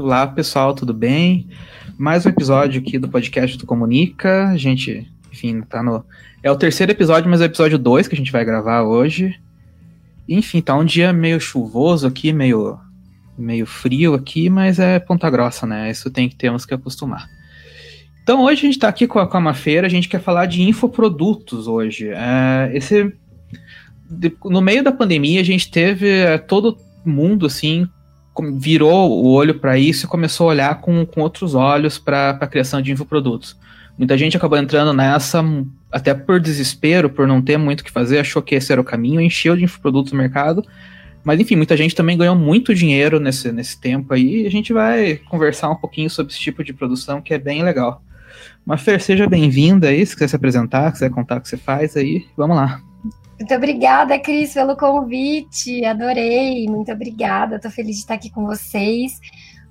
Olá, pessoal, tudo bem? Mais um episódio aqui do podcast do Comunica. A gente, enfim, tá no. É o terceiro episódio, mas é o episódio 2 que a gente vai gravar hoje. Enfim, tá um dia meio chuvoso aqui, meio, meio frio aqui, mas é ponta grossa, né? Isso tem que temos que acostumar. Então hoje a gente está aqui com a, com a Mafeira, a gente quer falar de infoprodutos hoje. É, esse, de, no meio da pandemia a gente teve é, todo mundo assim virou o olho para isso e começou a olhar com, com outros olhos para a criação de infoprodutos. Muita gente acabou entrando nessa, até por desespero, por não ter muito o que fazer, achou que esse era o caminho, encheu de infoprodutos no mercado. Mas enfim, muita gente também ganhou muito dinheiro nesse, nesse tempo aí, e a gente vai conversar um pouquinho sobre esse tipo de produção que é bem legal. Mafer, seja bem-vinda aí, se quiser se apresentar, quiser contar o que você faz aí, vamos lá. Muito obrigada, Cris, pelo convite. Adorei. Muito obrigada. Estou feliz de estar aqui com vocês.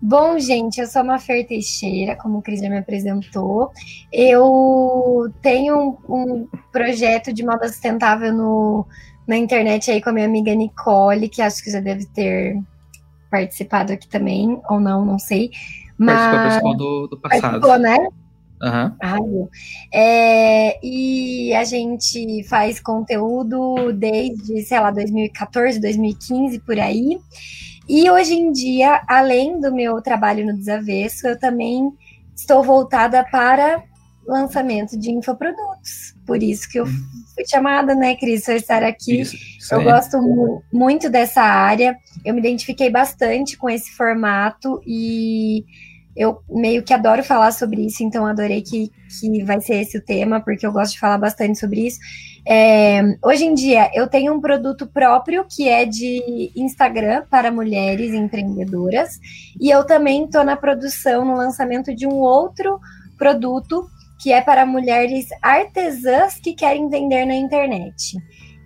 Bom, gente, eu sou a Mafer Teixeira, como o Cris já me apresentou. Eu tenho um, um, projeto de moda sustentável no, na internet aí com a minha amiga Nicole, que acho que já deve ter participado aqui também, ou não, não sei. Mas... Participou do, do passado. Participou, né? Uhum. é, e a gente faz conteúdo desde, sei lá, 2014, 2015, por aí. E hoje em dia, além do meu trabalho no Desavesso, eu também estou voltada para lançamento de infoprodutos. Por isso que eu uhum. fui chamada, né, Cris, para estar aqui. Isso, isso eu gosto mu muito dessa área. Eu me identifiquei bastante com esse formato e eu meio que adoro falar sobre isso, então adorei que, que vai ser esse o tema, porque eu gosto de falar bastante sobre isso. É, hoje em dia, eu tenho um produto próprio que é de Instagram para mulheres empreendedoras, e eu também estou na produção, no lançamento de um outro produto que é para mulheres artesãs que querem vender na internet.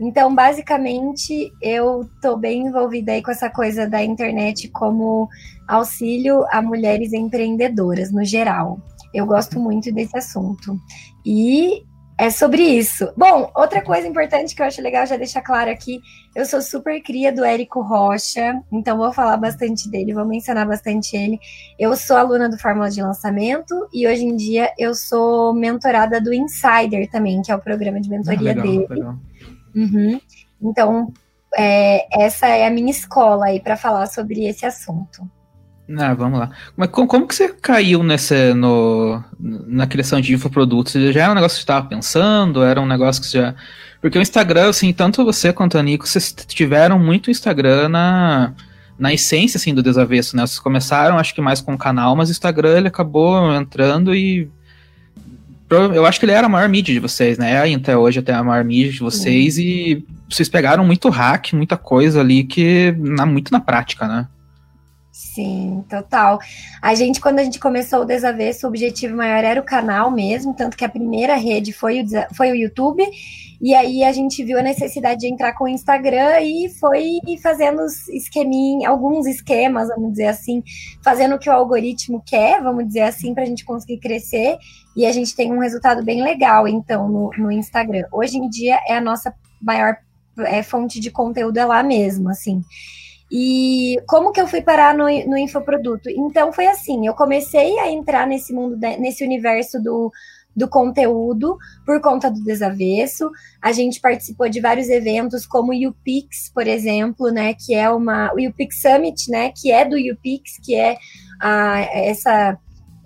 Então, basicamente, eu estou bem envolvida aí com essa coisa da internet como auxílio a mulheres empreendedoras no geral. Eu gosto muito desse assunto. E é sobre isso. Bom, outra coisa importante que eu acho legal já deixar claro aqui, eu sou super cria do Érico Rocha, então vou falar bastante dele, vou mencionar bastante ele. Eu sou aluna do Fórmula de Lançamento e hoje em dia eu sou mentorada do Insider também, que é o programa de mentoria ah, legal, dele. Legal. Uhum. Então, é, essa é a minha escola aí para falar sobre esse assunto. Ah, vamos lá. Mas como, como que você caiu nessa, no, na criação de infoprodutos? Já era um negócio que você estava pensando? Era um negócio que você já... Porque o Instagram, assim, tanto você quanto a Nico, vocês tiveram muito Instagram na, na essência, assim, do desavesso, né? Vocês começaram, acho que mais com o canal, mas o Instagram, ele acabou entrando e eu acho que ele era a maior mídia de vocês, né? Até hoje até a maior mídia de vocês uhum. e vocês pegaram muito hack, muita coisa ali que na, muito na prática, né? Sim, total. A gente, quando a gente começou o Desavesso, o objetivo maior era o canal mesmo, tanto que a primeira rede foi o, foi o YouTube, e aí a gente viu a necessidade de entrar com o Instagram e foi fazendo esqueminha, alguns esquemas, vamos dizer assim, fazendo o que o algoritmo quer, vamos dizer assim, para a gente conseguir crescer, e a gente tem um resultado bem legal, então, no, no Instagram. Hoje em dia é a nossa maior é, fonte de conteúdo é lá mesmo, assim. E como que eu fui parar no, no infoproduto? Então foi assim, eu comecei a entrar nesse mundo, nesse universo do, do conteúdo por conta do desavesso. A gente participou de vários eventos, como o UPix, por exemplo, né? Que é uma. O UPix Summit, né? Que é do UPix, que é a, essa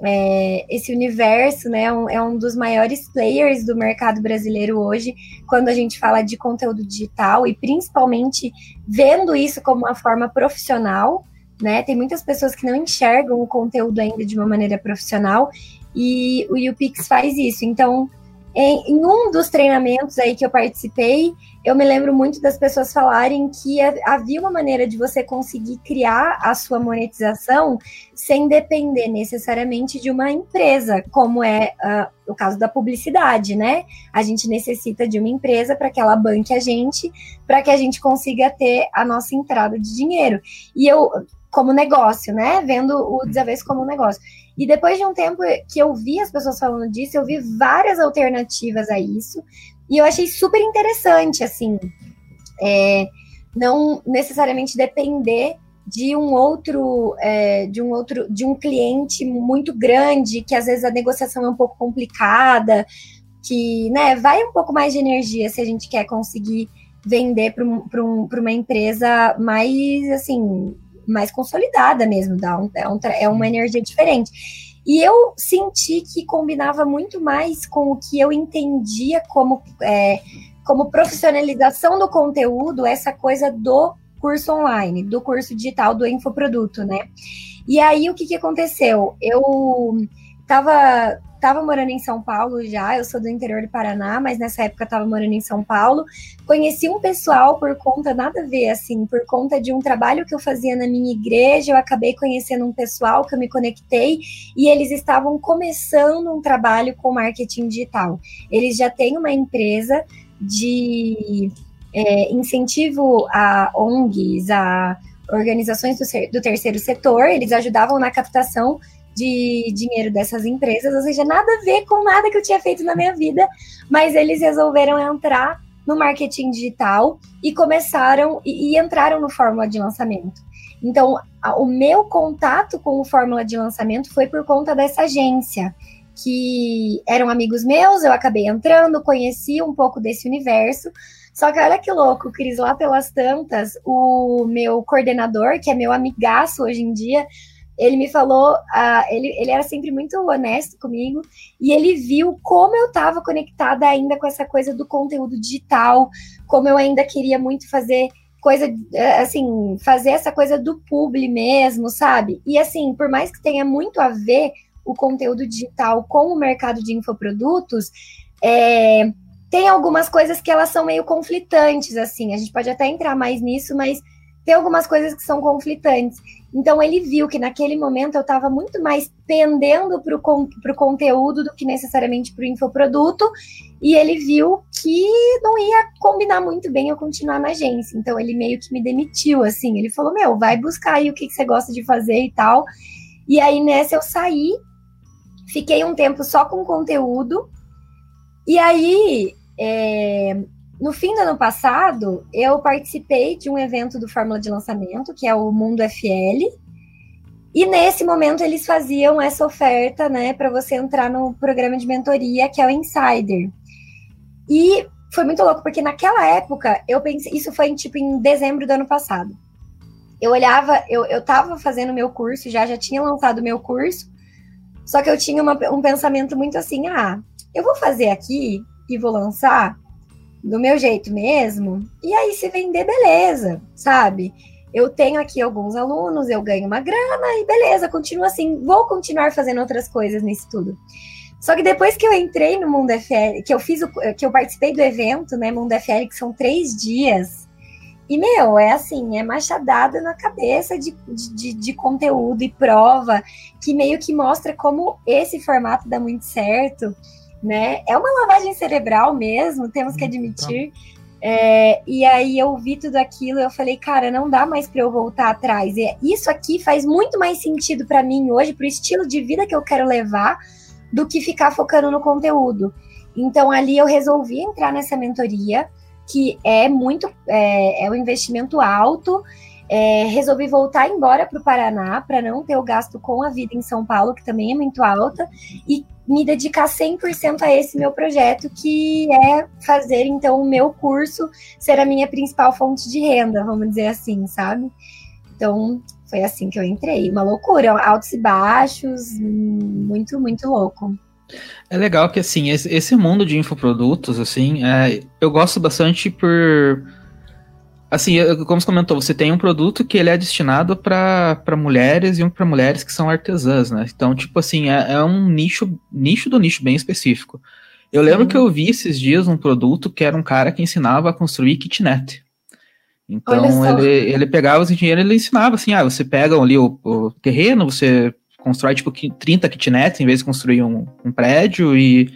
é, esse universo né, um, é um dos maiores players do mercado brasileiro hoje, quando a gente fala de conteúdo digital e principalmente vendo isso como uma forma profissional. Né? Tem muitas pessoas que não enxergam o conteúdo ainda de uma maneira profissional e o UPix faz isso. Então, em, em, um dos treinamentos aí que eu participei, eu me lembro muito das pessoas falarem que havia uma maneira de você conseguir criar a sua monetização sem depender necessariamente de uma empresa, como é uh, o caso da publicidade, né? A gente necessita de uma empresa para que ela banque a gente, para que a gente consiga ter a nossa entrada de dinheiro. E eu, como negócio, né? Vendo o desavesso como um negócio. E depois de um tempo que eu vi as pessoas falando disso, eu vi várias alternativas a isso. E eu achei super interessante, assim, é, não necessariamente depender de um outro, é, de um outro, de um cliente muito grande, que às vezes a negociação é um pouco complicada, que né, vai um pouco mais de energia se a gente quer conseguir vender para um, um, uma empresa mais assim mais consolidada mesmo, dá um, é, é uma energia diferente. E eu senti que combinava muito mais com o que eu entendia como, é, como profissionalização do conteúdo, essa coisa do curso online, do curso digital do infoproduto, né? E aí o que, que aconteceu? Eu estava estava morando em São Paulo já, eu sou do interior do Paraná, mas nessa época estava morando em São Paulo. Conheci um pessoal por conta, nada a ver, assim, por conta de um trabalho que eu fazia na minha igreja, eu acabei conhecendo um pessoal que eu me conectei e eles estavam começando um trabalho com marketing digital. Eles já têm uma empresa de é, incentivo a ONGs, a organizações do, do terceiro setor, eles ajudavam na captação de dinheiro dessas empresas, ou seja, nada a ver com nada que eu tinha feito na minha vida, mas eles resolveram entrar no marketing digital e começaram e, e entraram no fórmula de lançamento. Então, a, o meu contato com o fórmula de lançamento foi por conta dessa agência, que eram amigos meus, eu acabei entrando, conheci um pouco desse universo. Só que olha que louco, Cris, lá pelas tantas, o meu coordenador, que é meu amigaço hoje em dia, ele me falou, uh, ele, ele era sempre muito honesto comigo, e ele viu como eu estava conectada ainda com essa coisa do conteúdo digital, como eu ainda queria muito fazer coisa, eh, assim, fazer essa coisa do publi mesmo, sabe? E assim, por mais que tenha muito a ver o conteúdo digital com o mercado de infoprodutos, é, tem algumas coisas que elas são meio conflitantes, assim, a gente pode até entrar mais nisso, mas tem algumas coisas que são conflitantes. Então ele viu que naquele momento eu estava muito mais pendendo para o conteúdo do que necessariamente para o infoproduto, e ele viu que não ia combinar muito bem eu continuar na agência. Então ele meio que me demitiu, assim. Ele falou: Meu, vai buscar aí o que, que você gosta de fazer e tal. E aí nessa eu saí, fiquei um tempo só com conteúdo, e aí. É, no fim do ano passado, eu participei de um evento do Fórmula de Lançamento, que é o Mundo FL. E nesse momento eles faziam essa oferta, né, para você entrar no programa de mentoria, que é o Insider. E foi muito louco, porque naquela época, eu pensei, isso foi tipo em dezembro do ano passado. Eu olhava, eu, eu tava fazendo meu curso, já já tinha lançado meu curso, só que eu tinha uma, um pensamento muito assim, ah, eu vou fazer aqui e vou lançar, do meu jeito mesmo, e aí se vender, beleza, sabe? Eu tenho aqui alguns alunos, eu ganho uma grana e beleza, continuo assim, vou continuar fazendo outras coisas nisso tudo. Só que depois que eu entrei no Mundo FL, que eu fiz o, que eu participei do evento, né, Mundo FL, que são três dias, e, meu, é assim, é machadada na cabeça de, de, de, conteúdo e prova, que meio que mostra como esse formato dá muito certo né? É uma lavagem cerebral mesmo, temos que hum, admitir. É, e aí eu vi tudo aquilo, eu falei, cara, não dá mais para eu voltar atrás. E isso aqui faz muito mais sentido para mim hoje, pro estilo de vida que eu quero levar, do que ficar focando no conteúdo. Então ali eu resolvi entrar nessa mentoria, que é muito, é, é um investimento alto. É, resolvi voltar embora para o Paraná para não ter o gasto com a vida em São Paulo, que também é muito alta, e me dedicar 100% a esse meu projeto, que é fazer então o meu curso ser a minha principal fonte de renda, vamos dizer assim, sabe? Então, foi assim que eu entrei. Uma loucura, altos e baixos, muito, muito louco. É legal que, assim, esse mundo de infoprodutos, assim, é, eu gosto bastante por Assim, como você comentou, você tem um produto que ele é destinado para mulheres e um para mulheres que são artesãs, né? Então, tipo assim, é, é, um nicho, nicho do nicho bem específico. Eu lembro uhum. que eu vi esses dias um produto que era um cara que ensinava a construir kitnet. Então, ele, ele pegava os dinheiro e ele ensinava assim, ah, você pega ali o, o terreno, você constrói tipo 30 kitnets em vez de construir um, um prédio e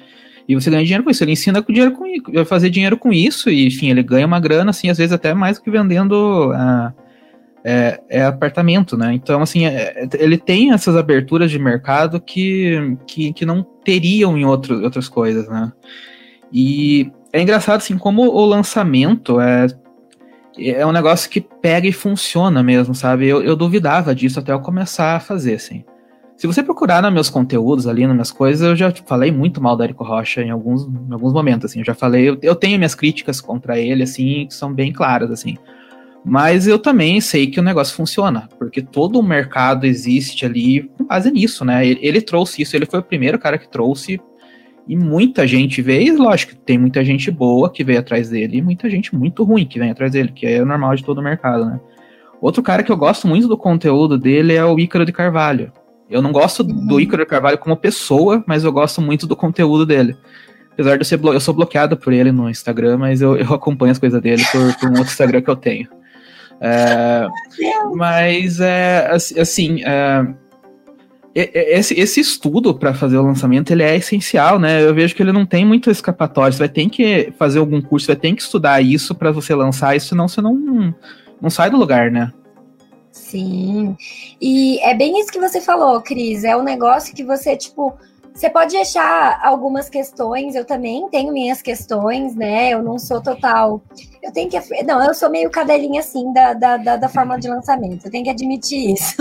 e você ganha dinheiro com isso. Ele ensina com dinheiro com fazer dinheiro com isso, e enfim, ele ganha uma grana, assim, às vezes até mais que vendendo uh, é, é, apartamento, né? Então, assim, é, ele tem essas aberturas de mercado que, que, que não teriam em outro, outras coisas, né? E é engraçado, assim, como o lançamento é. é um negócio que pega e funciona mesmo, sabe? Eu, eu duvidava disso até eu começar a fazer, assim. Se você procurar nos meus conteúdos ali, nas minhas coisas, eu já falei muito mal do Érico Rocha em alguns, em alguns momentos, assim. Eu já falei, eu, eu tenho minhas críticas contra ele, assim, que são bem claras, assim. Mas eu também sei que o negócio funciona, porque todo o mercado existe ali com base nisso, né? Ele, ele, trouxe isso, ele foi o primeiro cara que trouxe, e muita gente veio, lógico, tem muita gente boa que veio atrás dele, e muita gente muito ruim que vem atrás dele, que é normal de todo o mercado, né? Outro cara que eu gosto muito do conteúdo dele é o Ícaro de Carvalho. Eu não gosto uhum. do Ícaro Carvalho como pessoa, mas eu gosto muito do conteúdo dele. Apesar de eu ser eu sou bloqueado por ele no Instagram, mas eu, eu acompanho as coisas dele por, por um outro Instagram que eu tenho. É, mas é assim, é, esse, esse estudo para fazer o lançamento ele é essencial, né? Eu vejo que ele não tem muito escapatório. Você vai ter que fazer algum curso, vai ter que estudar isso para você lançar isso, senão você não, não sai do lugar, né? Sim. E é bem isso que você falou, Cris. É um negócio que você, tipo, você pode achar algumas questões, eu também tenho minhas questões, né? Eu não sou total. Eu tenho que. Não, eu sou meio cadelinha assim da, da, da, da forma de lançamento, eu tenho que admitir isso.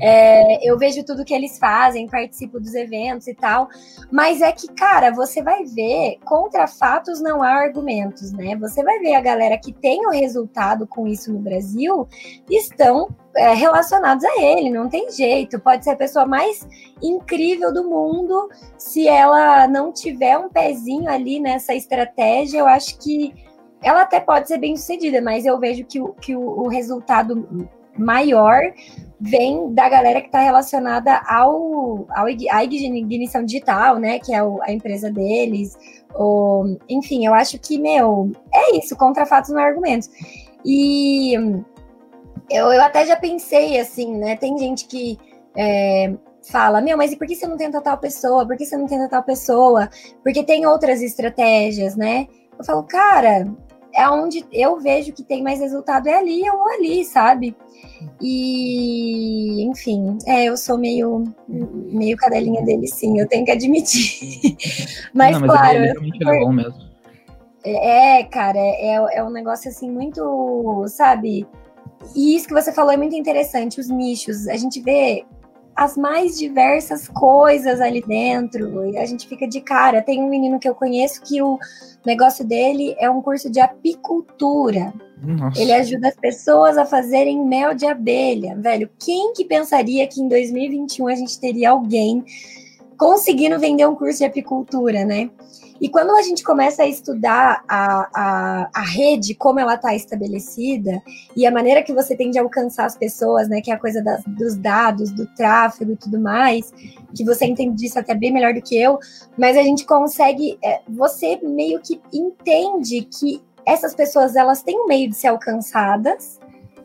É, eu vejo tudo que eles fazem, participo dos eventos e tal, mas é que, cara, você vai ver, contra fatos não há argumentos, né? Você vai ver a galera que tem o resultado com isso no Brasil estão é, relacionados a ele, não tem jeito. Pode ser a pessoa mais incrível do mundo, se ela não tiver um pezinho ali nessa estratégia, eu acho que ela até pode ser bem sucedida, mas eu vejo que o, que o, o resultado maior vem da galera que está relacionada ao, ao à ignição digital, né? Que é o, a empresa deles. Ou, enfim, eu acho que, meu, é isso, contra fatos no argumentos. E eu, eu até já pensei assim, né? Tem gente que é, fala, meu, mas e por que você não tenta tal pessoa? Por que você não tenta tal pessoa? Porque tem outras estratégias, né? Eu falo, cara, é onde eu vejo que tem mais resultado é ali ou ali, sabe? E, enfim, é, eu sou meio, meio cadelinha dele, sim, eu tenho que admitir. mas, Não, mas claro. Ele é bom mesmo. É, cara, é, é um negócio assim muito, sabe? E isso que você falou é muito interessante, os nichos. A gente vê as mais diversas coisas ali dentro. E a gente fica de cara. Tem um menino que eu conheço que o negócio dele é um curso de apicultura. Nossa. Ele ajuda as pessoas a fazerem mel de abelha. Velho, quem que pensaria que em 2021 a gente teria alguém conseguindo vender um curso de apicultura, né? E quando a gente começa a estudar a, a, a rede, como ela está estabelecida, e a maneira que você tem de alcançar as pessoas, né, que é a coisa das, dos dados, do tráfego e tudo mais, que você entende disso até bem melhor do que eu, mas a gente consegue, é, você meio que entende que essas pessoas, elas têm um meio de ser alcançadas,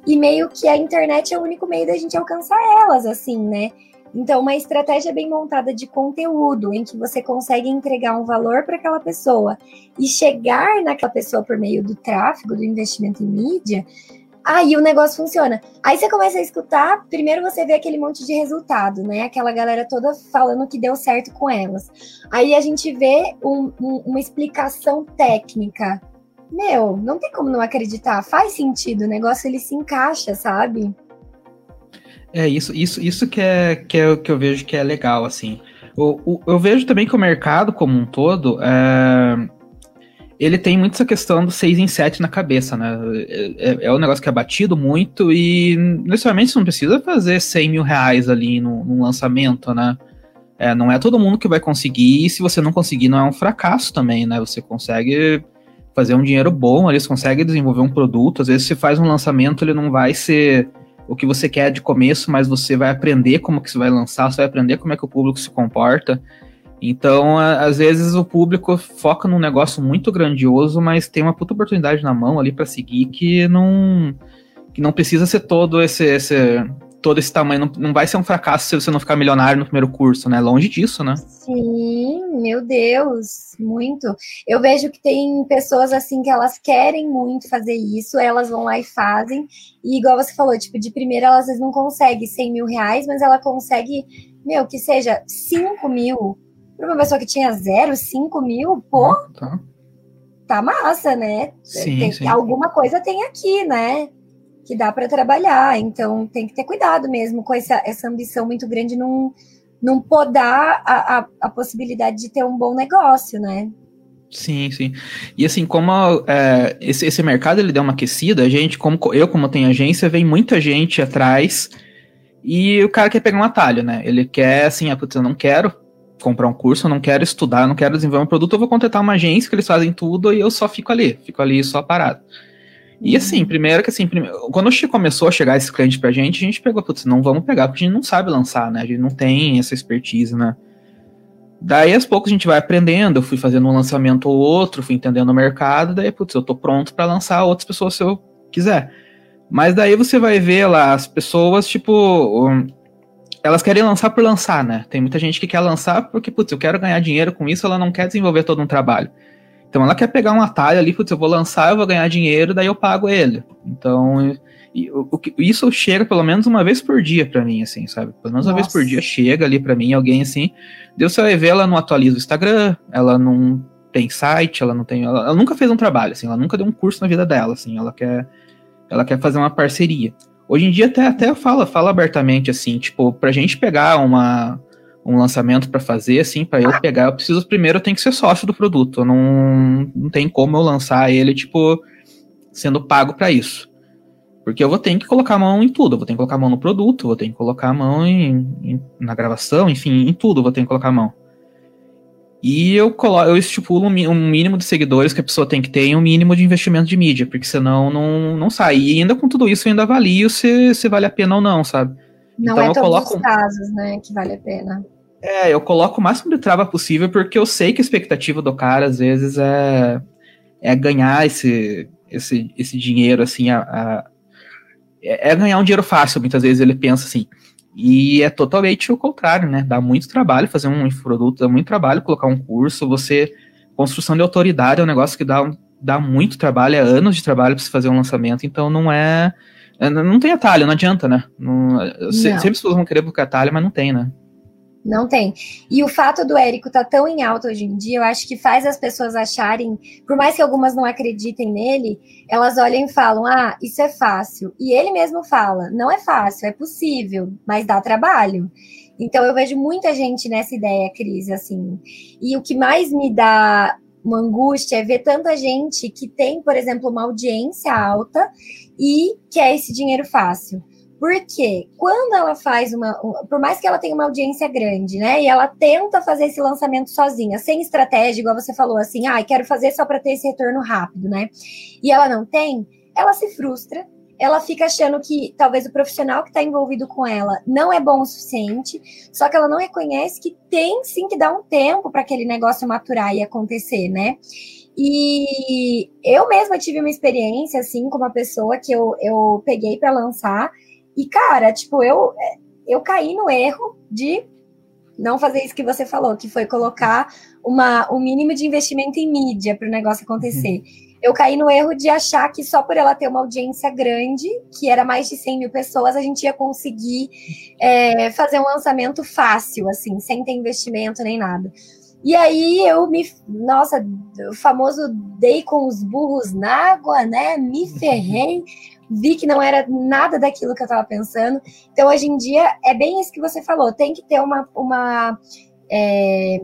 e meio que a internet é o único meio da gente alcançar elas, assim, né? Então, uma estratégia bem montada de conteúdo, em que você consegue entregar um valor para aquela pessoa e chegar naquela pessoa por meio do tráfego, do investimento em mídia, aí o negócio funciona. Aí você começa a escutar, primeiro você vê aquele monte de resultado, né? Aquela galera toda falando que deu certo com elas. Aí a gente vê um, um, uma explicação técnica. Meu, não tem como não acreditar. Faz sentido, o negócio ele se encaixa, sabe? É, isso, isso, isso que é, que é o que eu vejo que é legal, assim. O, o, eu vejo também que o mercado como um todo, é, ele tem muito essa questão do 6 em 7 na cabeça, né? É, é, é um negócio que é batido muito e necessariamente você não precisa fazer 100 mil reais ali no, no lançamento, né? É, não é todo mundo que vai conseguir, e se você não conseguir, não é um fracasso também, né? Você consegue fazer um dinheiro bom ali, você consegue desenvolver um produto. Às vezes, se faz um lançamento, ele não vai ser o que você quer de começo, mas você vai aprender como que você vai lançar, você vai aprender como é que o público se comporta. Então, às vezes o público foca num negócio muito grandioso, mas tem uma puta oportunidade na mão ali para seguir que não que não precisa ser todo esse, esse todo esse tamanho. Não, não vai ser um fracasso se você não ficar milionário no primeiro curso, né? Longe disso, né? Sim, meu Deus, muito. Eu vejo que tem pessoas assim que elas querem muito fazer isso, elas vão lá e fazem. E igual você falou, tipo, de primeira elas às vezes não conseguem 100 mil reais, mas ela consegue, meu, que seja 5 mil. Para uma pessoa que tinha zero, 5 mil, pô. Ah, tá. tá massa, né? Sim, tem, sim. Alguma coisa tem aqui, né? Que dá para trabalhar. Então tem que ter cuidado mesmo com essa, essa ambição muito grande, não, não podar a, a, a possibilidade de ter um bom negócio, né? Sim, sim. E assim, como é, esse, esse mercado ele deu uma aquecida, a gente, como eu, como tenho agência, vem muita gente atrás e o cara quer pegar um atalho, né? Ele quer assim, ah, putz, eu não quero comprar um curso, eu não quero estudar, eu não quero desenvolver um produto, eu vou contratar uma agência que eles fazem tudo e eu só fico ali, fico ali só parado. E assim, primeiro que assim, primeiro, quando começou a chegar esse cliente pra gente, a gente pegou, putz, não vamos pegar, porque a gente não sabe lançar, né? A gente não tem essa expertise, né? Daí, aos poucos, a gente vai aprendendo. Eu fui fazendo um lançamento ou outro, fui entendendo o mercado. Daí, putz, eu tô pronto para lançar outras pessoas se eu quiser. Mas daí você vai ver lá as pessoas, tipo. elas querem lançar por lançar, né? Tem muita gente que quer lançar porque, putz, eu quero ganhar dinheiro com isso, ela não quer desenvolver todo um trabalho. Então ela quer pegar um atalho ali, putz, eu vou lançar, eu vou ganhar dinheiro, daí eu pago ele. Então, isso chega pelo menos uma vez por dia para mim, assim, sabe? Pelo menos uma Nossa. vez por dia chega ali para mim alguém assim. Você vai ver, ela não atualiza o Instagram, ela não tem site, ela não tem. Ela, ela, nunca fez um trabalho, assim, ela nunca deu um curso na vida dela, assim, ela quer. Ela quer fazer uma parceria. Hoje em dia até, até fala, fala abertamente, assim, tipo, pra gente pegar uma, um lançamento para fazer, assim, para eu pegar, eu preciso primeiro, eu tenho que ser sócio do produto. Não, não tem como eu lançar ele, tipo, sendo pago para isso. Porque eu vou ter que colocar a mão em tudo, eu vou ter que colocar a mão no produto, vou ter que colocar a mão em, em, na gravação, enfim, em tudo eu vou ter que colocar a mão. E eu, colo eu estipulo um, um mínimo de seguidores que a pessoa tem que ter e um mínimo de investimento de mídia, porque senão não, não sai. E ainda com tudo isso eu ainda avalio se, se vale a pena ou não, sabe? Não Então é eu todos coloco- os casos, né, que vale a pena. É, eu coloco o máximo de trava possível, porque eu sei que a expectativa do cara, às vezes, é, é ganhar esse, esse, esse dinheiro, assim, a, a- é é ganhar um dinheiro fácil, muitas vezes ele pensa assim. E é totalmente o contrário, né? Dá muito trabalho fazer um produto, dá muito trabalho colocar um curso, você. Construção de autoridade é um negócio que dá, um- dá muito trabalho, é anos de trabalho para você fazer um lançamento, então não é. é, Não tem atalho, não adianta, né? Não, se- Não. Sempre as pessoas vão querer buscar atalho, mas não tem, né? Não tem. E o fato do Érico tá tão em alta hoje em dia, eu acho que faz as pessoas acharem, por mais que algumas não acreditem nele, elas olham e falam: ah, isso é fácil. E ele mesmo fala: não é fácil, é possível, mas dá trabalho. Então eu vejo muita gente nessa ideia, Cris, assim. E o que mais me dá uma angústia é ver tanta gente que tem, por exemplo, uma audiência alta e quer esse dinheiro fácil. Porque quando ela faz uma. um- Por mais que ela tenha uma audiência grande, né? E ela tenta fazer esse lançamento sozinha, sem estratégia, igual você falou, assim, ah, quero fazer só para ter esse retorno rápido, né? E ela não tem, ela se frustra, ela fica achando que talvez o profissional que está envolvido com ela não é bom o suficiente, só que ela não reconhece que tem sim que dar um tempo para aquele negócio maturar e acontecer, né? E eu mesma tive uma experiência assim com uma pessoa que eu, eu peguei para lançar e, cara, tipo, eu, eu caí no erro de não fazer isso que você falou, que foi colocar uma, um mínimo de investimento em mídia para o negócio acontecer. Eu caí no erro de achar que só por ela ter uma audiência grande, que era mais de 100 mil pessoas, a gente ia conseguir é, fazer um lançamento fácil, assim, sem ter investimento nem nada. E aí eu me. Nossa, o famoso dei com os burros na água, né? Me ferrei vi que não era nada daquilo que eu estava pensando. Então, hoje em dia, é bem isso que você falou, tem que ter uma, uma é,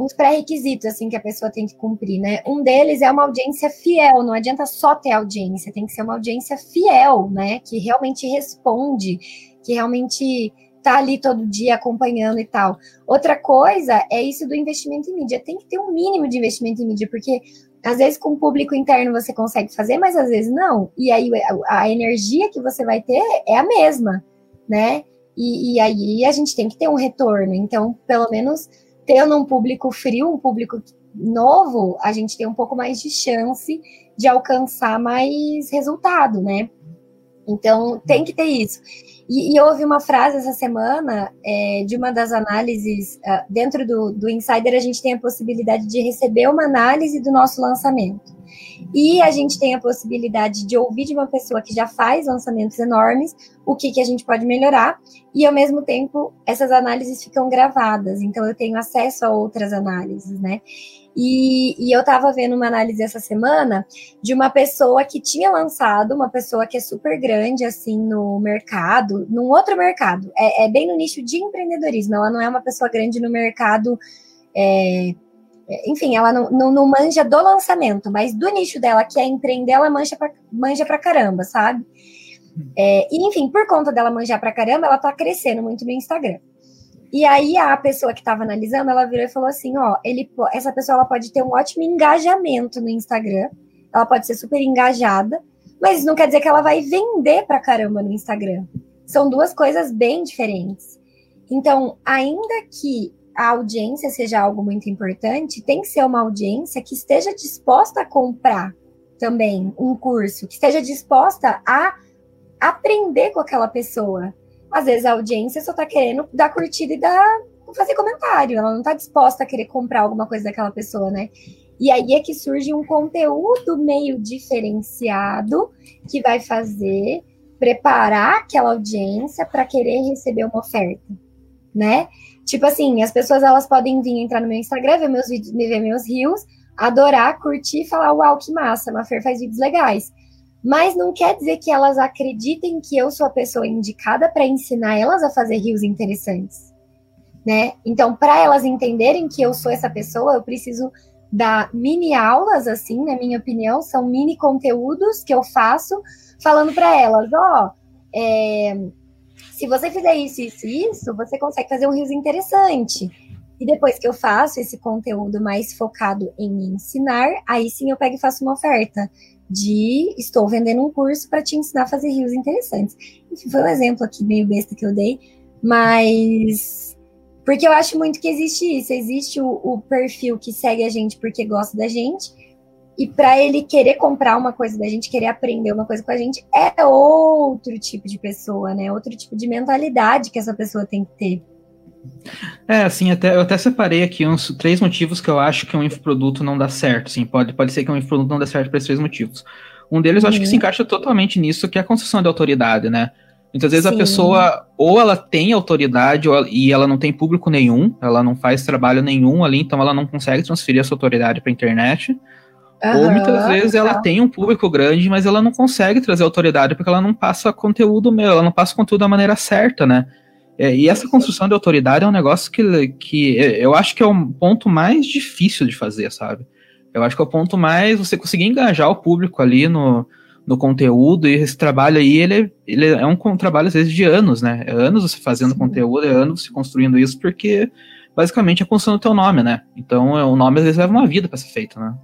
uns pré-requisitos assim que a pessoa tem que cumprir, né? Um deles é uma audiência fiel, não adianta só ter audiência, tem que ser uma audiência fiel, né? Que realmente responde, que realmente tá ali todo dia acompanhando e tal. Outra coisa é isso do investimento em mídia. Tem que ter um mínimo de investimento em mídia, porque às vezes com o público interno você consegue fazer, mas às vezes não. E aí a, energia que você vai ter é a mesma, né? E, e, aí a gente tem que ter um retorno. Então, pelo menos tendo um público frio, um público novo, a gente tem um pouco mais de chance de alcançar mais resultado, né? Então, tem que ter isso. E, e houve uma frase essa semana é, de uma das análises, uh, dentro do, do Insider, a gente tem a possibilidade de receber uma análise do nosso lançamento. E a gente tem a possibilidade de ouvir de uma pessoa que já faz lançamentos enormes o que, que a gente pode melhorar, e ao mesmo tempo essas análises ficam gravadas, então eu tenho acesso a outras análises, né? E, e, eu tava vendo uma análise essa semana de uma pessoa que tinha lançado, uma pessoa que é super grande, assim, no mercado, num outro mercado. É, é bem no nicho de empreendedorismo. Ela não é uma pessoa grande no mercado. É, é enfim, ela não, não, não, manja do lançamento, mas do nicho dela, que é empreender, ela manja pra, manja pra caramba, sabe? É, e, enfim, por conta dela manjar pra caramba, ela tá crescendo muito no Instagram. E aí a pessoa que estava analisando, ela virou e falou assim, ó, ele, essa pessoa ela pode ter um ótimo engajamento no Instagram, ela pode ser super engajada, mas não quer dizer que ela vai vender pra caramba no Instagram. São duas coisas bem diferentes. Então, ainda que a audiência seja algo muito importante, tem que ser uma audiência que esteja disposta a comprar também um curso, que esteja disposta a aprender com aquela pessoa. Às vezes a audiência só tá querendo dar curtida e dar fazer comentário, ela não tá disposta a querer comprar alguma coisa daquela pessoa, né? E aí é que surge um conteúdo meio diferenciado que vai fazer preparar aquela audiência para querer receber uma oferta, né? Tipo assim, as pessoas elas podem vir entrar no meu Instagram, ver meus vídeos, ver meus rios, adorar, curtir, falar uau que massa, a faz vídeos legais. Mas não quer dizer que elas acreditem que eu sou a pessoa indicada para ensinar elas a fazer rios interessantes, né? Então, para elas entenderem que eu sou essa pessoa, eu preciso dar mini aulas, assim, na minha opinião, são mini conteúdos que eu faço falando para elas, ó, oh, é, se você fizer isso, isso, isso, você consegue fazer um rios interessante. E depois que eu faço esse conteúdo mais focado em ensinar, aí sim eu pego e faço uma oferta de estou vendendo um curso para te ensinar a fazer rios interessantes. Enfim, foi um exemplo aqui meio besta que eu dei, mas porque eu acho muito que existe isso, existe o, o perfil que segue a gente porque gosta da gente, e para ele querer comprar uma coisa da gente, querer aprender uma coisa com a gente, é outro tipo de pessoa, né? Outro tipo de mentalidade que essa pessoa tem que ter. É, assim, até, eu até separei aqui uns três motivos que eu acho que um infoproduto não dá certo. Assim, pode, pode ser que um infoproduto não dê certo por esses três motivos. Um deles uhum. eu acho que se uhum. encaixa totalmente nisso, que é a construção de autoridade, né? Muitas vezes Sim. a pessoa, ou ela tem autoridade ou, e ela não tem público nenhum, ela não faz trabalho nenhum ali, então ela não consegue transferir essa autoridade para a internet. Uhum, ou muitas vezes ela tem um público grande, mas ela não consegue trazer autoridade porque ela não passa conteúdo meu, ela não passa conteúdo da maneira certa, né? É, e essa construção de autoridade é um negócio que, que eu acho que é o ponto mais difícil de fazer, sabe? Eu acho que é o ponto mais você conseguir engajar o público ali no, no conteúdo, e esse trabalho aí, ele, ele é um, um trabalho, às vezes, de anos, né? É anos você fazendo Sim. conteúdo, é anos você construindo isso, porque basicamente é construindo o teu nome, né? Então, é, o nome às vezes leva uma vida para ser feito, né?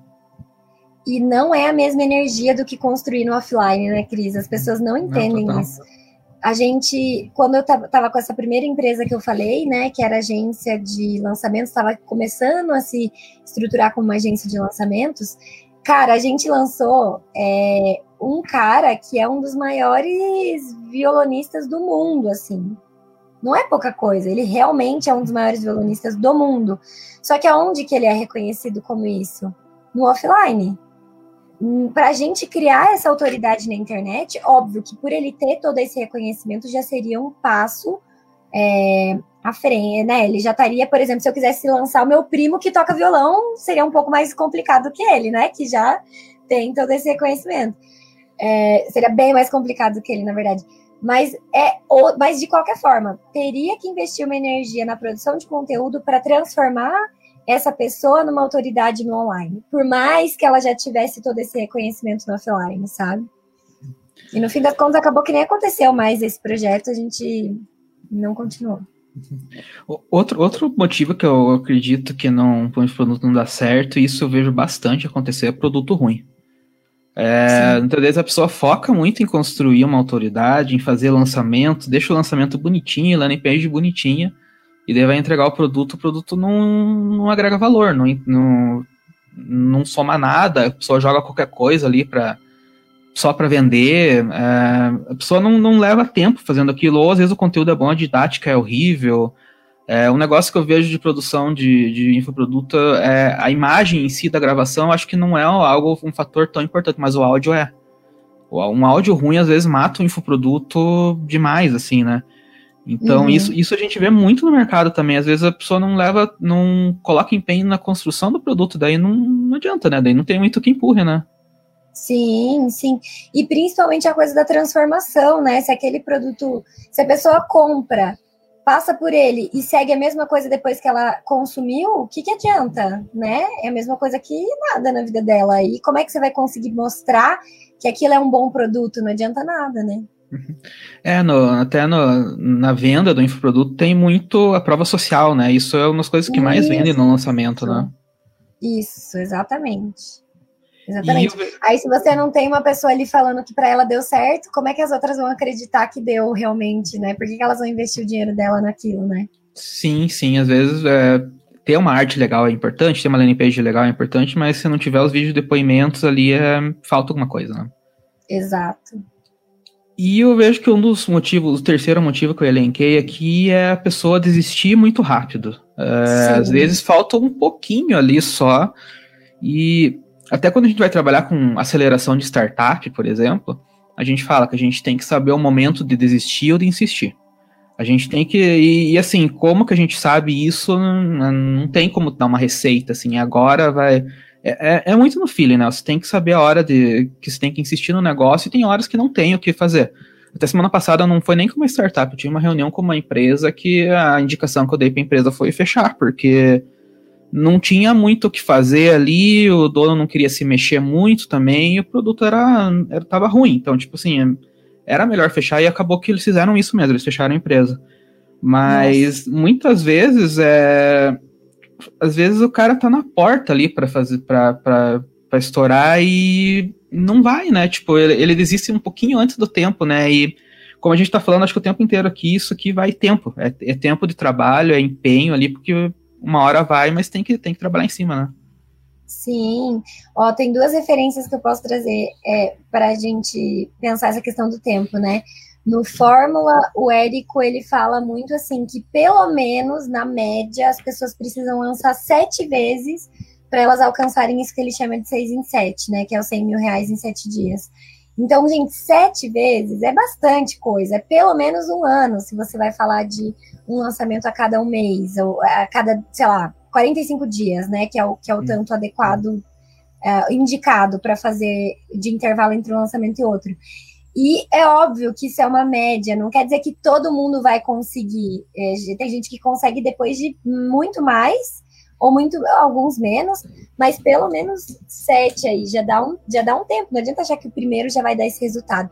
E não é a mesma energia do que construir no offline, né, Cris? As pessoas não entendem não, isso a gente, quando eu estava com essa primeira empresa que eu falei, né, que era agência de lançamentos, estava começando a se estruturar como uma agência de lançamentos, cara, a gente lançou é, um cara que é um dos maiores violonistas do mundo, assim. Não é pouca coisa, ele realmente é um dos maiores violonistas do mundo. Só que aonde que ele é reconhecido como isso? No offline para a gente criar essa autoridade na internet, óbvio que por ele ter todo esse reconhecimento já seria um passo é, à frente, né? Ele já estaria, por exemplo, se eu quisesse lançar o meu primo que toca violão, seria um pouco mais complicado que ele, né? Que já tem todo esse reconhecimento. É, seria bem mais complicado que ele, na verdade. Mas é, mas de qualquer forma, teria que investir uma energia na produção de conteúdo para transformar essa pessoa numa autoridade no online, por mais que ela já tivesse todo esse reconhecimento no offline, sabe? E no fim das contas acabou que nem aconteceu mais esse projeto, a gente não continuou. Outro, outro motivo que eu acredito que não o produto não dá certo, e isso eu vejo bastante acontecer, é produto ruim. É, muitas vezes a pessoa foca muito em construir uma autoridade, em fazer lançamento, deixa o lançamento bonitinho, landing page bonitinha, e daí vai entregar o produto, o produto não, não agrega valor, não, não, não soma nada, a pessoa joga qualquer coisa ali para só para vender, é, a pessoa não, não leva tempo fazendo aquilo, ou às vezes o conteúdo é bom, a didática é horrível. É, um negócio que eu vejo de produção de, de infoproduto é a imagem em si da gravação, acho que não é algo, um fator tão importante, mas o áudio é. Um áudio ruim às vezes mata o infoproduto demais, assim, né? Então, uhum. isso, isso a gente vê muito no mercado também. Às vezes a pessoa não leva, não coloca empenho na construção do produto, daí não, não adianta, né? Daí não tem muito que empurre, né? Sim, sim. E principalmente a coisa da transformação, né? Se aquele produto, se a pessoa compra, passa por ele e segue a mesma coisa depois que ela consumiu, o que, que adianta, né? É a mesma coisa que nada na vida dela. E como é que você vai conseguir mostrar que aquilo é um bom produto? Não adianta nada, né? É, no, até no, na venda do infoproduto tem muito a prova social, né? Isso é uma das coisas que mais Isso. vende no lançamento, né? Isso, exatamente. Exatamente. Eu... Aí, se você não tem uma pessoa ali falando que para ela deu certo, como é que as outras vão acreditar que deu realmente, né? Por que, que elas vão investir o dinheiro dela naquilo, né? Sim, sim. Às vezes é, ter uma arte legal é importante, ter uma landing page legal é importante, mas se não tiver os vídeos de depoimentos ali, é, falta alguma coisa, né? Exato. E eu vejo que um dos motivos, o terceiro motivo que eu elenquei aqui é a pessoa desistir muito rápido. É, às vezes falta um pouquinho ali só. E até quando a gente vai trabalhar com aceleração de startup, por exemplo, a gente fala que a gente tem que saber o momento de desistir ou de insistir. A gente tem que. E, e assim, como que a gente sabe isso? Não, não tem como dar uma receita, assim, agora vai é, é, é, muito no feeling, né? Você tem que saber a hora de que você tem que insistir no negócio e tem horas que não tem o que fazer. Até semana passada não foi nem com uma startup, eu tinha uma reunião com uma empresa que a indicação que eu dei para a empresa foi fechar, porque não tinha muito o que fazer ali, o dono não queria se mexer muito também, e o produto era, era tava ruim. Então, tipo assim, era melhor fechar e acabou que eles fizeram isso mesmo, eles fecharam a empresa. Mas Nossa. muitas vezes é, às vezes o cara tá na porta ali para fazer para estourar e não vai, né? Tipo, ele, ele desiste um pouquinho antes do tempo, né? E como a gente tá falando, acho que o tempo inteiro aqui, isso aqui vai tempo. É, é tempo de trabalho, é empenho ali, porque uma hora vai, mas tem que, tem que trabalhar em cima, né? Sim, ó, tem duas referências que eu posso trazer é, para a gente pensar essa questão do tempo, né? No Fórmula, o Érico ele fala muito assim que pelo menos na média as pessoas precisam lançar sete vezes para elas alcançarem isso que ele chama de seis em sete, né? Que é os 100 mil reais em sete dias. Então, gente, sete vezes é bastante coisa, é pelo menos um ano, se você vai falar de um lançamento a cada um mês, ou a cada, sei lá, 45 dias, né? Que é o, que é o tanto adequado, é, indicado para fazer de intervalo entre um lançamento e outro. E é óbvio que isso é uma média, não quer dizer que todo mundo vai conseguir. É, tem gente que consegue depois de muito mais, ou muito alguns menos, mas pelo menos sete aí já dá um, já dá um tempo. Não adianta achar que o primeiro já vai dar esse resultado.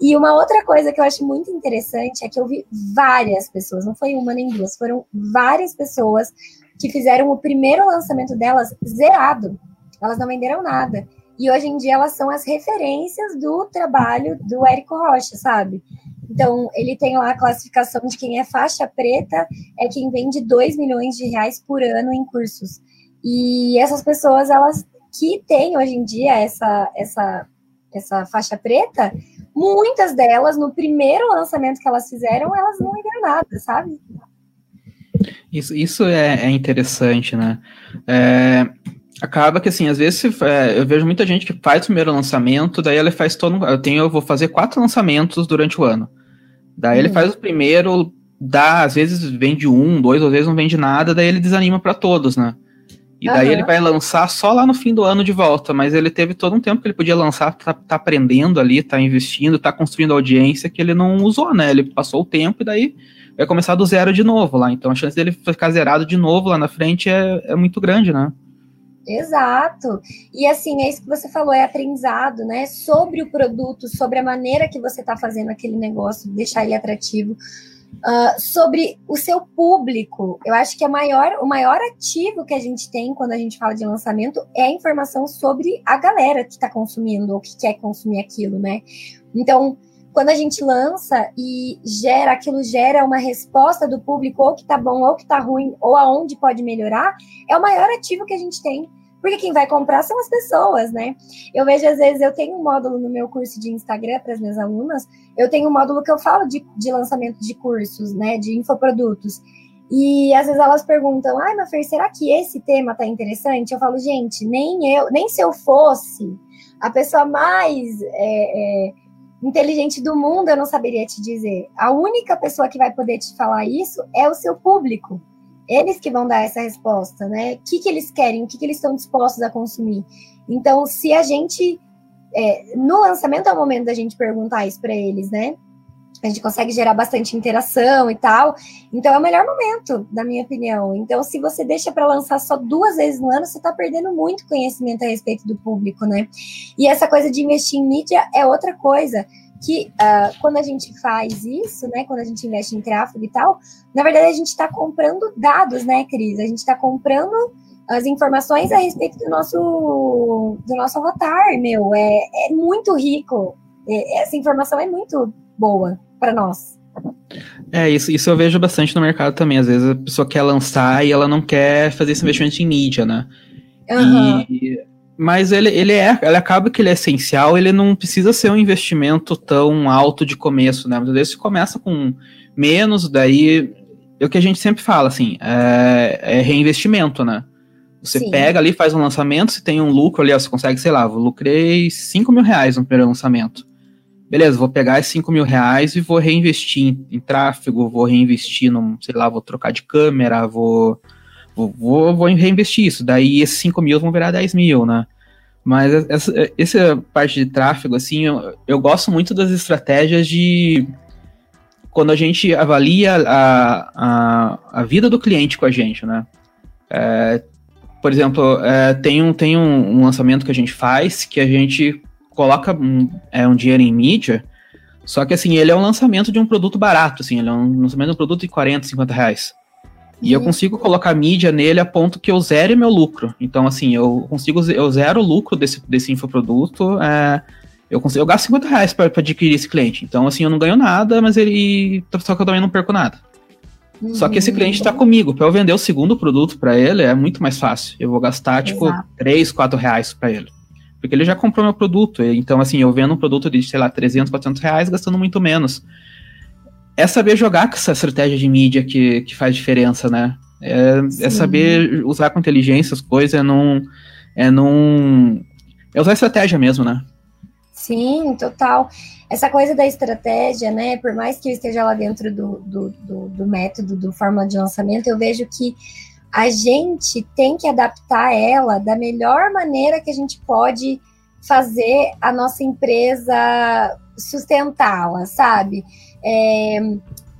E uma outra coisa que eu acho muito interessante é que eu vi várias pessoas, não foi uma nem duas, foram várias pessoas que fizeram o primeiro lançamento delas zerado. Elas não venderam nada. E hoje em dia elas são as referências do trabalho do Érico Rocha, sabe? Então, ele tem lá a classificação de quem é faixa preta, é quem vende 2 milhões de reais por ano em cursos. E essas pessoas, elas que têm hoje em dia essa, essa, essa faixa preta, muitas delas, no primeiro lançamento que elas fizeram, elas não venderam nada, sabe? Isso, isso é, é interessante, né? É, acaba que assim, às vezes é, eu vejo muita gente que faz o primeiro lançamento, daí ele faz todo. Eu tenho, eu vou fazer quatro lançamentos durante o ano. Daí ele uhum. faz o primeiro, dá, às vezes vende um, dois, às vezes não vende nada, daí ele desanima para todos, né? E daí uhum. ele vai lançar só lá no fim do ano de volta, mas ele teve todo um tempo que ele podia lançar, tá, tá aprendendo ali, tá investindo, tá construindo audiência que ele não usou, né? Ele passou o tempo e daí vai começar do zero de novo lá. Então a chance dele ficar zerado de novo lá na frente é, é muito grande, né? Exato. E assim, é isso que você falou, é aprendizado, né? Sobre o produto, sobre a maneira que você está fazendo aquele negócio, deixar ele atrativo. Uh, sobre o seu público, eu acho que a maior, o maior ativo que a gente tem quando a gente fala de lançamento é a informação sobre a galera que está consumindo ou que quer consumir aquilo, né? Então, quando a gente lança e gera, aquilo gera uma resposta do público, ou que tá bom, ou que tá ruim, ou aonde pode melhorar, é o maior ativo que a gente tem. Porque quem vai comprar são as pessoas, né? Eu vejo, às vezes, eu tenho um módulo no meu curso de Instagram para as minhas alunas, eu tenho um módulo que eu falo de, de lançamento de cursos, né? De infoprodutos. E às vezes elas perguntam, ai, Mafer, será que esse tema tá interessante? Eu falo, gente, nem eu, nem se eu fosse a pessoa mais. É, é, inteligente do mundo, eu não saberia te dizer. A única pessoa que vai poder te falar isso é o seu público. Eles que vão dar essa resposta, né? O que, que eles querem, o que, que eles estão dispostos a consumir. Então, se a gente. É, no lançamento é o momento da gente perguntar isso para eles, né? A gente consegue gerar bastante interação e tal. Então é o melhor momento, na minha opinião. Então, se você deixa para lançar só duas vezes no ano, você está perdendo muito conhecimento a respeito do público, né? E essa coisa de investir em mídia é outra coisa que uh, quando a gente faz isso, né, quando a gente investe em tráfego e tal, na verdade a gente está comprando dados, né, Cris? A gente está comprando as informações a respeito do nosso do nosso avatar, meu, é, é muito rico. É, essa informação é muito boa para nós. É, isso, isso eu vejo bastante no mercado também. Às vezes a pessoa quer lançar e ela não quer fazer esse investimento em mídia, né? Uhum. E, mas ele, ele é, ele acaba que ele é essencial, ele não precisa ser um investimento tão alto de começo, né? Muitas vezes você começa com menos, daí é o que a gente sempre fala, assim, é, é reinvestimento, né? Você Sim. pega ali, faz um lançamento, se tem um lucro ali, você consegue, sei lá, lucrei 5 mil reais no primeiro lançamento beleza, vou pegar esses 5 mil reais e vou reinvestir em, em, tráfego, vou reinvestir num, sei lá, vou trocar de câmera, vou, vou, vou, vou reinvestir isso. Daí esses 5 mil vão virar 10 mil, né? Mas essa, essa parte de tráfego, assim, eu, eu gosto muito das estratégias de quando a gente avalia a, a, a vida do cliente com a gente, né? É, por exemplo, é, tem, um, tem um, um lançamento que a gente faz que a gente coloca um, é, um dinheiro em mídia, só que assim, ele é um lançamento de um produto barato, assim, ele é um lançamento de um produto de 40, 50 reais. E eu uhum. consigo colocar mídia nele a ponto que eu zere meu lucro. Então, assim, eu consigo, eu zero o lucro desse, desse infoproduto. É, eu, consigo, eu gasto 50 reais para adquirir esse cliente. Então, assim, eu não ganho nada, mas ele. Só que eu também não perco nada. Uhum. Só que esse cliente está comigo. Para eu vender o segundo produto para ele é muito mais fácil. Eu vou gastar, tipo, Exato. 3, 4 reais para ele. Porque ele já comprou meu produto. Então, assim, eu vendo um produto de, sei lá, 300, 400 reais, gastando muito menos. É saber jogar com essa estratégia de mídia que, que faz diferença, né? É, é saber usar com inteligência as coisas, é não. É não. É usar estratégia mesmo, né? Sim, total. Essa coisa da estratégia, né? Por mais que eu esteja lá dentro do, do, do, do método, do fórmula de lançamento, eu vejo que a gente tem que adaptar ela da melhor maneira que a gente pode fazer a nossa empresa sustentá-la, sabe? É,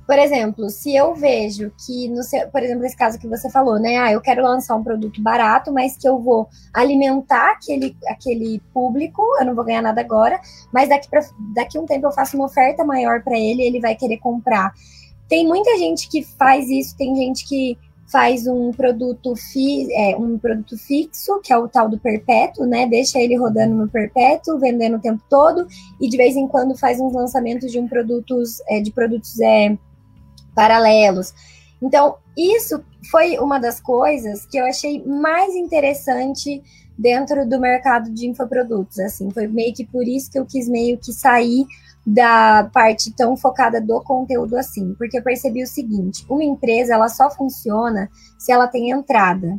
por exemplo, se eu vejo que, no seu, por exemplo, nesse caso que você falou, né? Ah, eu quero lançar um produto barato, mas que eu vou alimentar aquele, aquele público, eu não vou ganhar nada agora, mas daqui, pra, daqui um tempo eu faço uma oferta maior para ele ele vai querer comprar. Tem muita gente que faz isso, tem gente que faz um produto, fi, é, um produto fixo, que é o tal do perpétuo, né? Deixa ele rodando no perpétuo, vendendo o tempo todo, e de vez em quando faz uns lançamentos de um produtos, é, de produtos é, paralelos. Então, isso foi uma das coisas que eu achei mais interessante dentro do mercado de infoprodutos, assim, foi meio que por isso que eu quis meio que sair da parte tão focada do conteúdo assim, porque eu percebi o seguinte: uma empresa ela só funciona se ela tem entrada,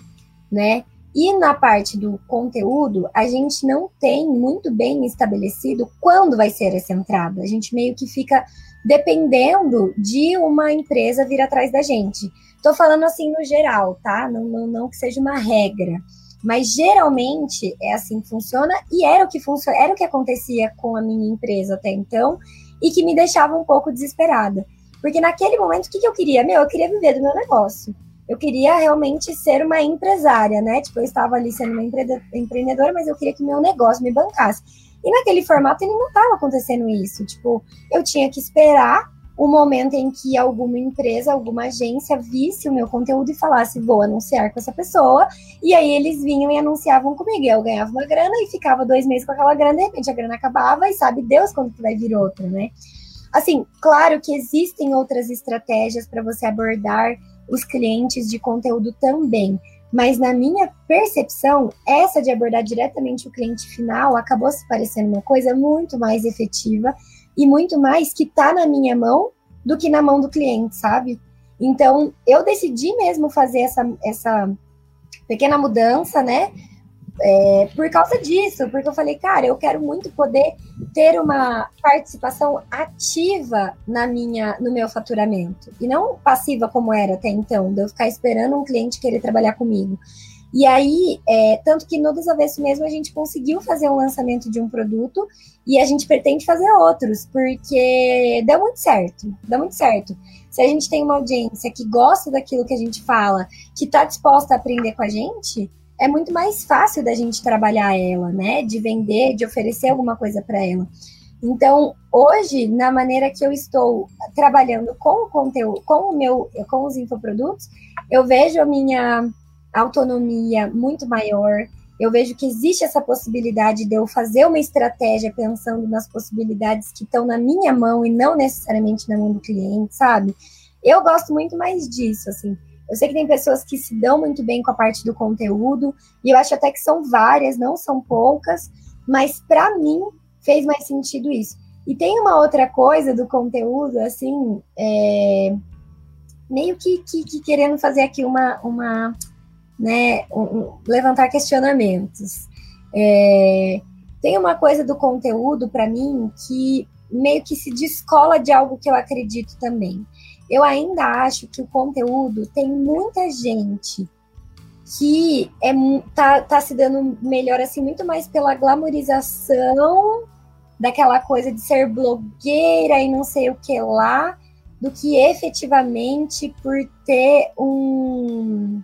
né? E na parte do conteúdo, a gente não tem muito bem estabelecido quando vai ser essa entrada. A gente meio que fica dependendo de uma empresa vir atrás da gente. Tô falando assim no geral, tá? Não, não, não que seja uma regra. Mas geralmente é assim que funciona e era o que funciona, era o que acontecia com a minha empresa até então e que me deixava um pouco desesperada. Porque naquele momento, o que, que eu queria? Meu, eu queria viver do meu negócio. Eu queria realmente ser uma empresária, né? Tipo, eu estava ali sendo uma empreendedora, mas eu queria que meu negócio me bancasse. E naquele formato ele não estava acontecendo isso. Tipo, eu tinha que esperar o momento em que alguma empresa, alguma agência visse o meu conteúdo e falasse, vou anunciar com essa pessoa, e aí eles vinham e anunciavam comigo. Eu ganhava uma grana e ficava dois meses com aquela grana, de repente a grana acabava e sabe Deus quando que vai vir outra, né? Assim, claro que existem outras estratégias para você abordar os clientes de conteúdo também, mas na minha percepção, essa de abordar diretamente o cliente final acabou se parecendo uma coisa muito mais efetiva e muito mais que tá na minha mão do que na mão do cliente, sabe? Então, eu decidi mesmo fazer essa, essa pequena mudança, né? é, por causa disso, porque eu falei, cara, eu quero muito poder ter uma participação ativa na minha, no meu faturamento e não passiva como era até então, de eu ficar esperando um cliente querer trabalhar comigo. E aí, é, tanto que no Desavesso mesmo a gente conseguiu fazer um lançamento de um produto e a gente pretende fazer outros, porque deu muito certo, deu muito certo. Se a gente tem uma audiência que gosta daquilo que a gente fala, que está disposta a aprender com a gente, é muito mais fácil da gente trabalhar ela, né? De vender, de oferecer alguma coisa para ela. Então, hoje, na maneira que eu estou trabalhando com o conteúdo, com o meu, com os infoprodutos, eu vejo a minha autonomia muito maior. Eu vejo que existe essa possibilidade de eu fazer uma estratégia pensando nas possibilidades que estão na minha mão e não necessariamente na mão do cliente, sabe? Eu gosto muito mais disso, assim. Eu sei que tem pessoas que se dão muito bem com a parte do conteúdo, e eu acho até que são várias, não são poucas, mas para mim fez mais sentido isso. E tem uma outra coisa do conteúdo, assim, é, meio que, que, que, querendo fazer aqui uma, uma né, um, levantar questionamentos. É, tem uma coisa do conteúdo para mim que meio que se descola de algo que eu acredito também eu ainda acho que o conteúdo tem muita gente que é, tá, tá se dando melhor, assim, muito mais pela glamorização daquela coisa de ser blogueira e não sei o que lá, do que efetivamente por ter um.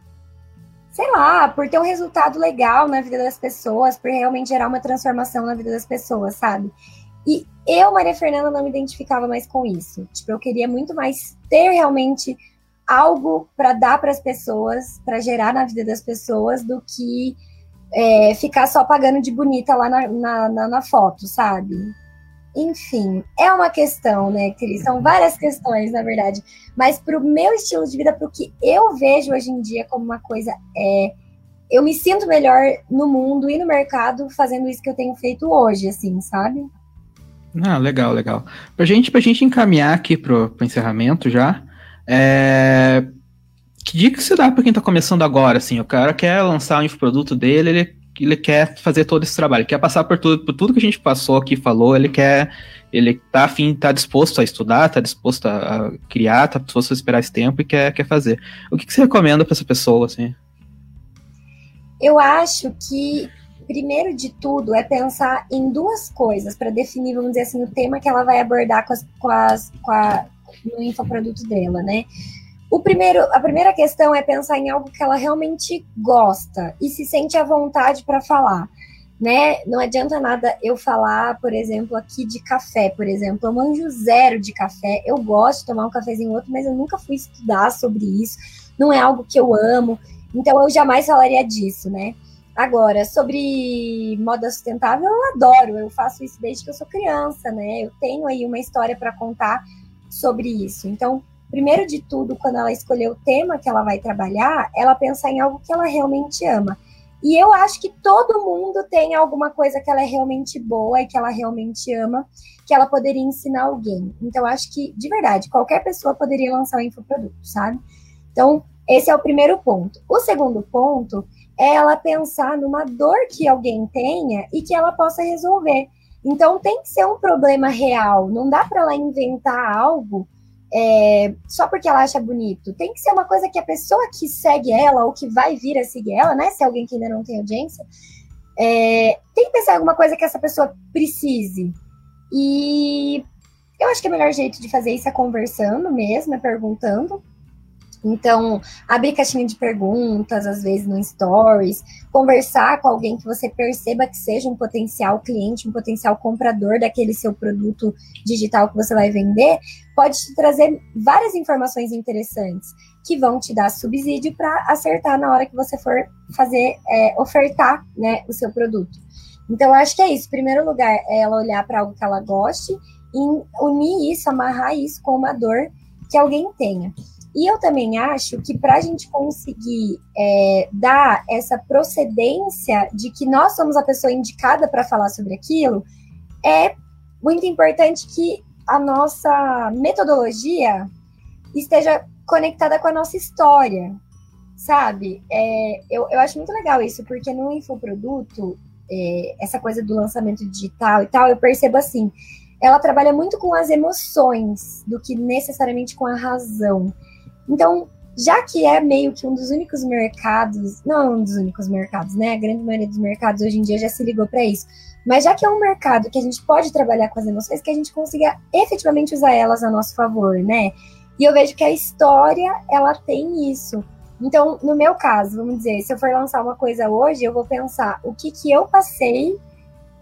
Sei lá, por ter um resultado legal na vida das pessoas, por realmente gerar uma transformação na vida das pessoas, sabe? E eu, Maria Fernanda, não me identificava mais com isso. Tipo, eu queria muito mais ter realmente algo para dar para as pessoas, para gerar na vida das pessoas, do que é, ficar só pagando de bonita lá na, na, na, na foto, sabe? Enfim, é uma questão, né, Cris? São várias questões, na verdade. Mas para o meu estilo de vida, para o que eu vejo hoje em dia como uma coisa é. Eu me sinto melhor no mundo e no mercado fazendo isso que eu tenho feito hoje, assim, sabe? Ah, legal, legal. Pra gente, pra gente encaminhar aqui pro, pro encerramento já, é... que dica você dá para quem tá começando agora, assim, o cara quer lançar o infoproduto dele, ele, ele quer fazer todo esse trabalho, quer passar por tudo, por tudo que a gente passou aqui, falou, ele quer, ele tá afim, tá disposto a estudar, tá disposto a, criar, tá disposto a esperar esse tempo e quer, quer fazer. O que, que você recomenda para essa pessoa, assim? Eu acho que primeiro de tudo, é pensar em duas coisas para definir, vamos dizer assim, o tema que ela vai abordar com, as, com, as, com a, no infoproduto dela, né? O primeiro, a primeira questão é pensar em algo que ela realmente gosta e se sente à vontade para falar, né? Não adianta nada eu falar, por exemplo, aqui de café, por exemplo, eu manjo zero de café, eu gosto de tomar um cafezinho outro, mas eu nunca fui estudar sobre isso, não é algo que eu amo, então eu jamais falaria disso, né? Agora, sobre moda sustentável, eu adoro, eu faço isso desde que eu sou criança, né? Eu tenho aí uma história para contar sobre isso. Então, primeiro de tudo, quando ela escolher o tema que ela vai trabalhar, ela pensar em algo que ela realmente ama. E eu acho que todo mundo tem alguma coisa que ela é realmente boa e que ela realmente ama, que ela poderia ensinar alguém. Então, acho que, de verdade, qualquer pessoa poderia lançar um infoproduto, sabe? Então, esse é o primeiro ponto. O segundo ponto é ela pensar numa dor que alguém tenha e que ela possa resolver. Então tem que ser um problema real, não dá para ela inventar algo é, só porque ela acha bonito. Tem que ser uma coisa que a pessoa que segue ela ou que vai vir a seguir ela, né? Se é alguém que ainda não tem audiência, é, tem que pensar em alguma coisa que essa pessoa precise. E eu acho que o melhor jeito de fazer isso é conversando mesmo, é perguntando. Então, abrir caixinha de perguntas, às vezes no Stories, conversar com alguém que você perceba que seja um potencial cliente, um potencial comprador daquele seu produto digital que você vai vender, pode te trazer várias informações interessantes que vão te dar subsídio para acertar na hora que você for fazer, é, ofertar né, o seu produto. Então, acho que é isso. Em primeiro lugar, é ela olhar para algo que ela goste e unir isso, amarrar isso com uma dor que alguém tenha. E eu também acho que para a gente conseguir é, dar essa procedência de que nós somos a pessoa indicada para falar sobre aquilo, é muito importante que a nossa metodologia esteja conectada com a nossa história, sabe? É, eu, eu acho muito legal isso, porque no infoproduto, é, essa coisa do lançamento digital e tal, eu percebo assim, ela trabalha muito com as emoções do que necessariamente com a razão. Então, já que é meio que um dos únicos mercados, não um dos únicos mercados, né? A grande maioria dos mercados hoje em dia já se ligou para isso. Mas já que é um mercado que a gente pode trabalhar com as emoções, que a gente consiga efetivamente usar elas a nosso favor, né? E eu vejo que a história, ela tem isso. Então, no meu caso, vamos dizer, se eu for lançar uma coisa hoje, eu vou pensar o que que eu passei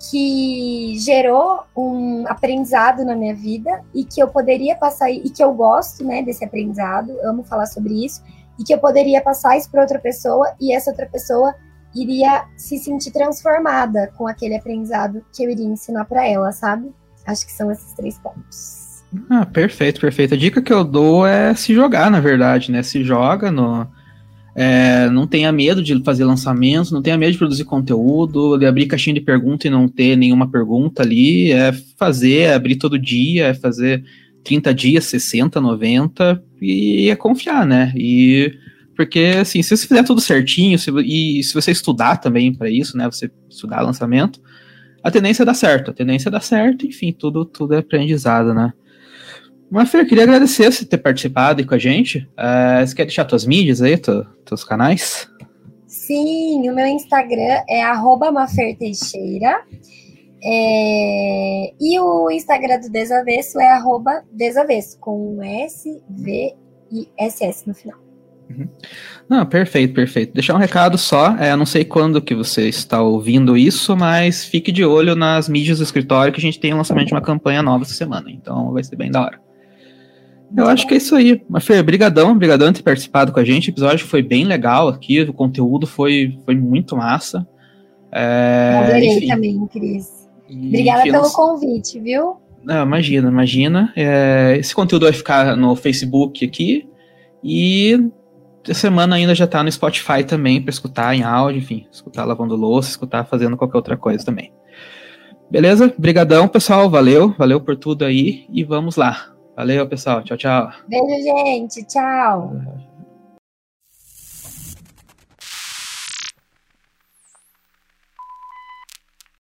que gerou um aprendizado na minha vida e que eu poderia passar e que eu gosto, né, desse aprendizado, amo falar sobre isso e que eu poderia passar isso para outra pessoa e essa outra pessoa iria se sentir transformada com aquele aprendizado que eu iria ensinar para ela, sabe? Acho que são esses três pontos. Ah, perfeito, perfeito. A dica que eu dou é se jogar, na verdade, né? Se joga no, é, não tenha medo de fazer lançamentos, não tenha medo de produzir conteúdo, de abrir caixinha de pergunta e não ter nenhuma pergunta ali. É fazer, é abrir todo dia, é fazer 30 dias, 60, 90 e é confiar, né? E porque assim, se você fizer tudo certinho, se, e se você estudar também para isso, né? Você estudar lançamento, a tendência é dar certo, a tendência é dar certo, enfim, tudo, tudo é aprendizado, né? Mas, Fer, queria agradecer você ter participado aí com a gente. Uh, você quer deixar tuas mídias aí, tu, teus canais? Sim, o meu Instagram é maferteixeira. É, e o Instagram do Desavesso é arroba desavesso, com um S, V e SS no final. Uhum. Não, perfeito, perfeito. Deixar um recado só, é, não sei quando que você está ouvindo isso, mas fique de olho nas mídias do escritório que a gente tem o lançamento de uma campanha nova essa semana, então vai ser bem da hora. Eu acho que é isso aí. Mas, Fer, brigadão, brigadão por ter participado com a gente. O episódio foi bem legal aqui, o conteúdo foi, foi muito massa. É, Adorei enfim. também, Cris. Obrigada enfim, pelo convite, viu? Não, imagina, imagina. É, esse conteúdo vai ficar no Facebook aqui e a semana ainda já tá no Spotify também para escutar em áudio, enfim, escutar lavando louça, escutar fazendo qualquer outra coisa também. Beleza? Brigadão, pessoal. Valeu, valeu por tudo aí e vamos lá. Valeu, pessoal. Tchau, tchau. Beijo, gente. Tchau.